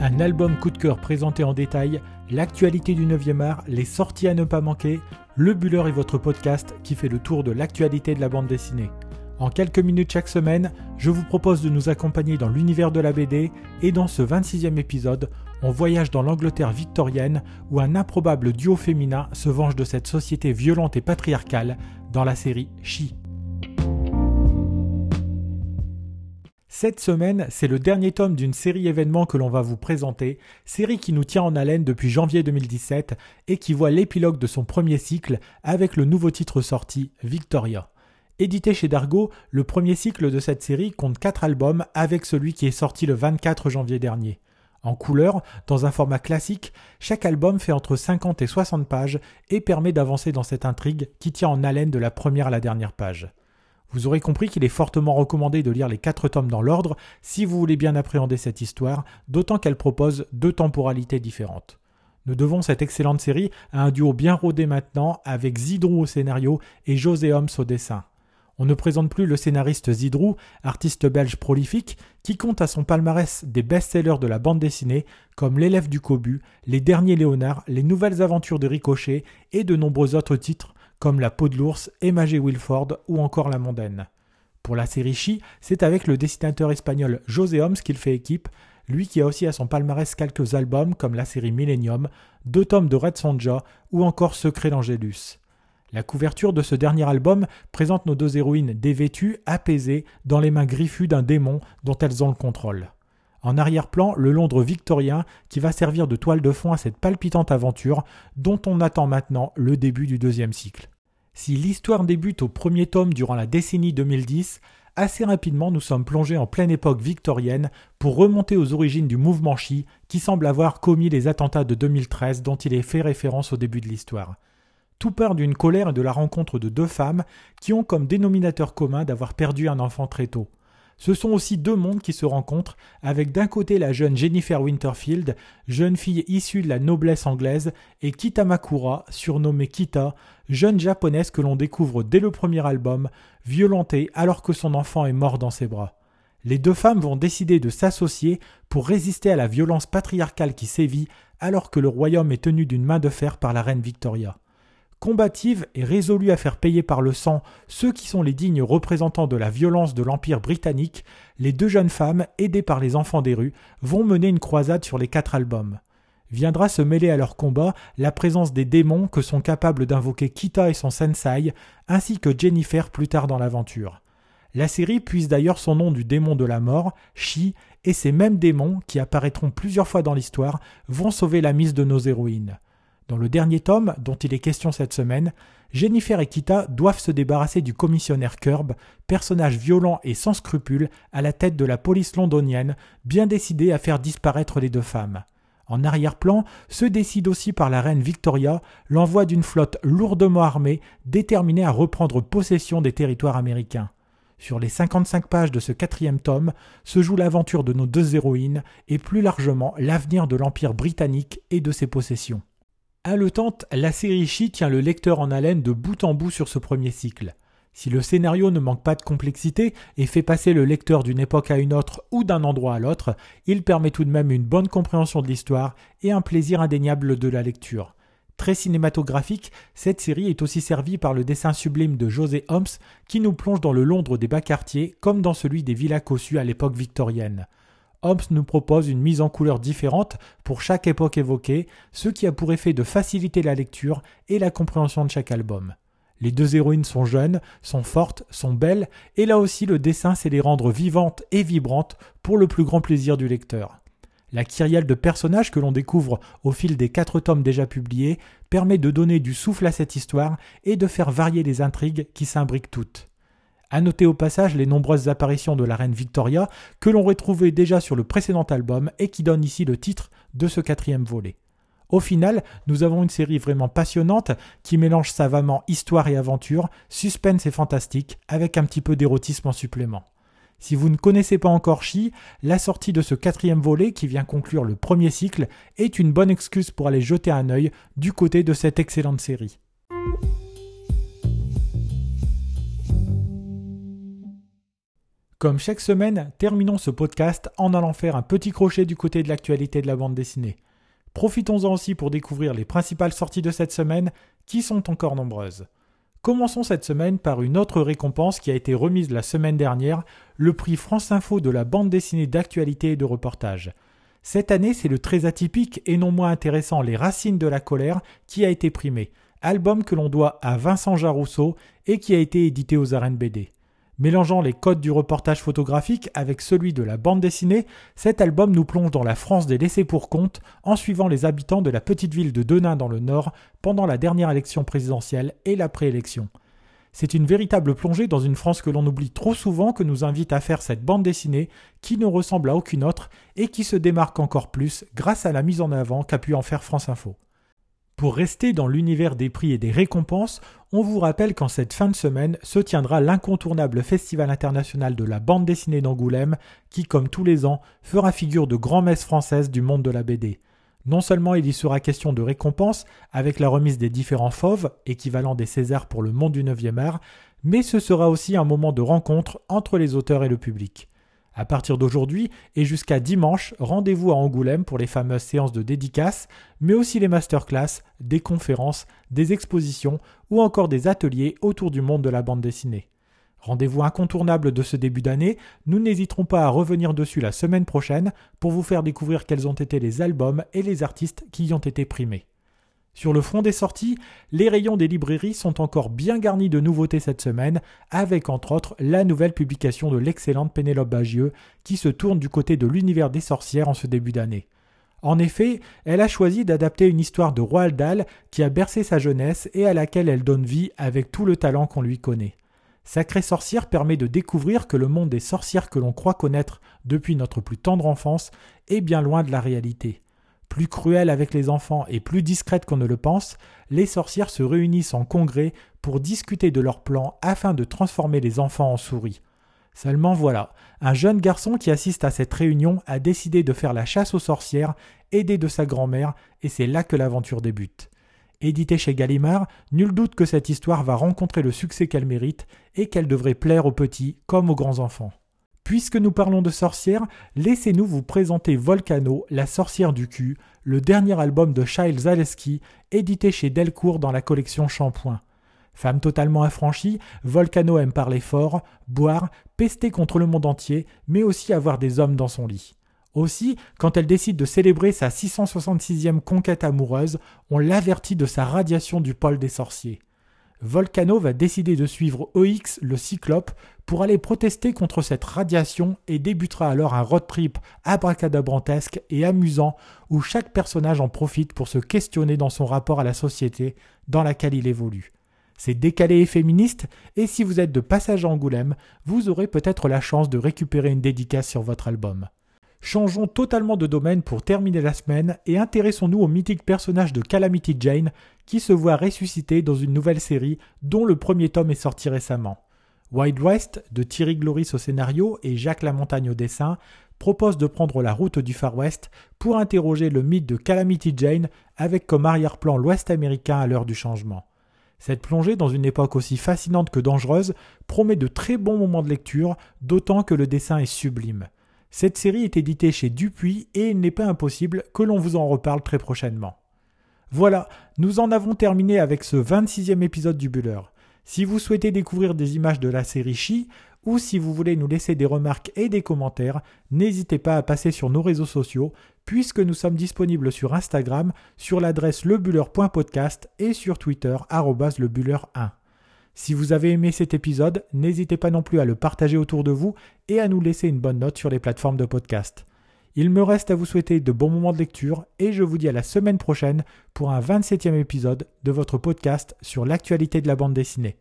Un album coup de cœur présenté en détail, l'actualité du 9e art, les sorties à ne pas manquer, Le Buller est votre podcast qui fait le tour de l'actualité de la bande dessinée. En quelques minutes chaque semaine, je vous propose de nous accompagner dans l'univers de la BD et dans ce 26e épisode, on voyage dans l'Angleterre victorienne où un improbable duo féminin se venge de cette société violente et patriarcale dans la série She. Cette semaine, c'est le dernier tome d'une série événement que l'on va vous présenter, série qui nous tient en haleine depuis janvier 2017 et qui voit l'épilogue de son premier cycle avec le nouveau titre sorti, Victoria. Édité chez Dargo, le premier cycle de cette série compte 4 albums avec celui qui est sorti le 24 janvier dernier. En couleur, dans un format classique, chaque album fait entre 50 et 60 pages et permet d'avancer dans cette intrigue qui tient en haleine de la première à la dernière page. Vous aurez compris qu'il est fortement recommandé de lire les quatre tomes dans l'ordre si vous voulez bien appréhender cette histoire, d'autant qu'elle propose deux temporalités différentes. Nous devons cette excellente série à un duo bien rodé maintenant avec Zidrou au scénario et José Homs au dessin. On ne présente plus le scénariste Zidrou, artiste belge prolifique, qui compte à son palmarès des best-sellers de la bande dessinée comme L'élève du Cobu, Les derniers Léonard, Les nouvelles aventures de Ricochet et de nombreux autres titres comme La peau de l'ours, Emma G. Wilford ou encore La mondaine. Pour la série Chi, c'est avec le dessinateur espagnol José Homs qu'il fait équipe, lui qui a aussi à son palmarès quelques albums comme la série Millennium, deux tomes de Red Sonja ou encore Secret d'Angélus. La couverture de ce dernier album présente nos deux héroïnes dévêtues, apaisées, dans les mains griffues d'un démon dont elles ont le contrôle. En arrière-plan, le Londres victorien qui va servir de toile de fond à cette palpitante aventure dont on attend maintenant le début du deuxième cycle. Si l'histoire débute au premier tome durant la décennie 2010, assez rapidement nous sommes plongés en pleine époque victorienne pour remonter aux origines du mouvement Chi qui semble avoir commis les attentats de 2013 dont il est fait référence au début de l'histoire. Tout part d'une colère et de la rencontre de deux femmes qui ont comme dénominateur commun d'avoir perdu un enfant très tôt. Ce sont aussi deux mondes qui se rencontrent, avec d'un côté la jeune Jennifer Winterfield, jeune fille issue de la noblesse anglaise, et Kitamakura, surnommée Kita, jeune japonaise que l'on découvre dès le premier album, violentée alors que son enfant est mort dans ses bras. Les deux femmes vont décider de s'associer pour résister à la violence patriarcale qui sévit alors que le royaume est tenu d'une main de fer par la reine Victoria. Combative et résolue à faire payer par le sang ceux qui sont les dignes représentants de la violence de l'Empire britannique, les deux jeunes femmes, aidées par les enfants des rues, vont mener une croisade sur les quatre albums. Viendra se mêler à leur combat la présence des démons que sont capables d'invoquer Kita et son sensei, ainsi que Jennifer plus tard dans l'aventure. La série puise d'ailleurs son nom du démon de la mort, Shi, et ces mêmes démons, qui apparaîtront plusieurs fois dans l'histoire, vont sauver la mise de nos héroïnes. Dans le dernier tome, dont il est question cette semaine, Jennifer et Kita doivent se débarrasser du commissionnaire Curb, personnage violent et sans scrupules à la tête de la police londonienne, bien décidé à faire disparaître les deux femmes. En arrière-plan se décide aussi par la reine Victoria l'envoi d'une flotte lourdement armée déterminée à reprendre possession des territoires américains. Sur les 55 pages de ce quatrième tome se joue l'aventure de nos deux héroïnes et plus largement l'avenir de l'Empire britannique et de ses possessions. Haletante, la série Chi tient le lecteur en haleine de bout en bout sur ce premier cycle. Si le scénario ne manque pas de complexité et fait passer le lecteur d'une époque à une autre ou d'un endroit à l'autre, il permet tout de même une bonne compréhension de l'histoire et un plaisir indéniable de la lecture. Très cinématographique, cette série est aussi servie par le dessin sublime de José Holmes qui nous plonge dans le Londres des bas quartiers comme dans celui des villas cossues à l'époque victorienne. Hobbes nous propose une mise en couleur différente pour chaque époque évoquée, ce qui a pour effet de faciliter la lecture et la compréhension de chaque album. Les deux héroïnes sont jeunes, sont fortes, sont belles, et là aussi le dessin sait les rendre vivantes et vibrantes pour le plus grand plaisir du lecteur. La kyrielle de personnages que l'on découvre au fil des quatre tomes déjà publiés permet de donner du souffle à cette histoire et de faire varier les intrigues qui s'imbriquent toutes. À noter au passage les nombreuses apparitions de la reine Victoria que l'on retrouvait déjà sur le précédent album et qui donnent ici le titre de ce quatrième volet. Au final, nous avons une série vraiment passionnante qui mélange savamment histoire et aventure, suspense et fantastique, avec un petit peu d'érotisme en supplément. Si vous ne connaissez pas encore Chi, la sortie de ce quatrième volet qui vient conclure le premier cycle est une bonne excuse pour aller jeter un œil du côté de cette excellente série. Comme chaque semaine, terminons ce podcast en allant faire un petit crochet du côté de l'actualité de la bande dessinée. Profitons-en aussi pour découvrir les principales sorties de cette semaine, qui sont encore nombreuses. Commençons cette semaine par une autre récompense qui a été remise la semaine dernière, le prix France Info de la bande dessinée d'actualité et de reportage. Cette année, c'est le très atypique et non moins intéressant Les Racines de la colère qui a été primé, album que l'on doit à Vincent Jarousseau et qui a été édité aux arènes BD. Mélangeant les codes du reportage photographique avec celui de la bande dessinée, cet album nous plonge dans la France des laissés pour compte en suivant les habitants de la petite ville de Denain dans le Nord pendant la dernière élection présidentielle et la préélection. C'est une véritable plongée dans une France que l'on oublie trop souvent que nous invite à faire cette bande dessinée qui ne ressemble à aucune autre et qui se démarque encore plus grâce à la mise en avant qu'a pu en faire France Info. Pour rester dans l'univers des prix et des récompenses, on vous rappelle qu'en cette fin de semaine se tiendra l'incontournable Festival international de la bande dessinée d'Angoulême, qui, comme tous les ans, fera figure de grand-messe française du monde de la BD. Non seulement il y sera question de récompenses, avec la remise des différents fauves, équivalent des Césars pour le monde du 9e art, mais ce sera aussi un moment de rencontre entre les auteurs et le public. À partir d'aujourd'hui et jusqu'à dimanche, rendez-vous à Angoulême pour les fameuses séances de dédicaces, mais aussi les masterclass, des conférences, des expositions ou encore des ateliers autour du monde de la bande dessinée. Rendez-vous incontournable de ce début d'année, nous n'hésiterons pas à revenir dessus la semaine prochaine pour vous faire découvrir quels ont été les albums et les artistes qui y ont été primés. Sur le front des sorties, les rayons des librairies sont encore bien garnis de nouveautés cette semaine, avec entre autres la nouvelle publication de l'excellente Pénélope Bagieux, qui se tourne du côté de l'univers des sorcières en ce début d'année. En effet, elle a choisi d'adapter une histoire de Roald Dahl qui a bercé sa jeunesse et à laquelle elle donne vie avec tout le talent qu'on lui connaît. Sacrée sorcière permet de découvrir que le monde des sorcières que l'on croit connaître depuis notre plus tendre enfance est bien loin de la réalité. Plus cruelle avec les enfants et plus discrète qu'on ne le pense, les sorcières se réunissent en congrès pour discuter de leurs plans afin de transformer les enfants en souris. Seulement voilà, un jeune garçon qui assiste à cette réunion a décidé de faire la chasse aux sorcières, aidé de sa grand-mère, et c'est là que l'aventure débute. Édité chez Gallimard, nul doute que cette histoire va rencontrer le succès qu'elle mérite et qu'elle devrait plaire aux petits comme aux grands enfants. Puisque nous parlons de sorcières, laissez-nous vous présenter Volcano, la sorcière du cul, le dernier album de Charles Zaleski, édité chez Delcourt dans la collection Shampoing. Femme totalement affranchie, Volcano aime parler fort, boire, pester contre le monde entier, mais aussi avoir des hommes dans son lit. Aussi, quand elle décide de célébrer sa 666e conquête amoureuse, on l'avertit de sa radiation du pôle des sorciers. Volcano va décider de suivre OX, le Cyclope, pour aller protester contre cette radiation et débutera alors un road trip abracadabrantesque et amusant où chaque personnage en profite pour se questionner dans son rapport à la société dans laquelle il évolue. C'est décalé et féministe, et si vous êtes de passage à Angoulême, vous aurez peut-être la chance de récupérer une dédicace sur votre album. Changeons totalement de domaine pour terminer la semaine et intéressons-nous au mythique personnage de Calamity Jane qui se voit ressuscité dans une nouvelle série dont le premier tome est sorti récemment. Wild West, de Thierry Gloris au scénario et Jacques Lamontagne au dessin, propose de prendre la route du Far West pour interroger le mythe de Calamity Jane avec comme arrière-plan l'Ouest américain à l'heure du changement. Cette plongée dans une époque aussi fascinante que dangereuse promet de très bons moments de lecture, d'autant que le dessin est sublime. Cette série est éditée chez Dupuis et il n'est pas impossible que l'on vous en reparle très prochainement. Voilà, nous en avons terminé avec ce 26e épisode du Buller. Si vous souhaitez découvrir des images de la série Chi, ou si vous voulez nous laisser des remarques et des commentaires, n'hésitez pas à passer sur nos réseaux sociaux, puisque nous sommes disponibles sur Instagram sur l'adresse lebuller.podcast et sur Twitter lebuller1. Si vous avez aimé cet épisode, n'hésitez pas non plus à le partager autour de vous et à nous laisser une bonne note sur les plateformes de podcast. Il me reste à vous souhaiter de bons moments de lecture et je vous dis à la semaine prochaine pour un 27e épisode de votre podcast sur l'actualité de la bande dessinée.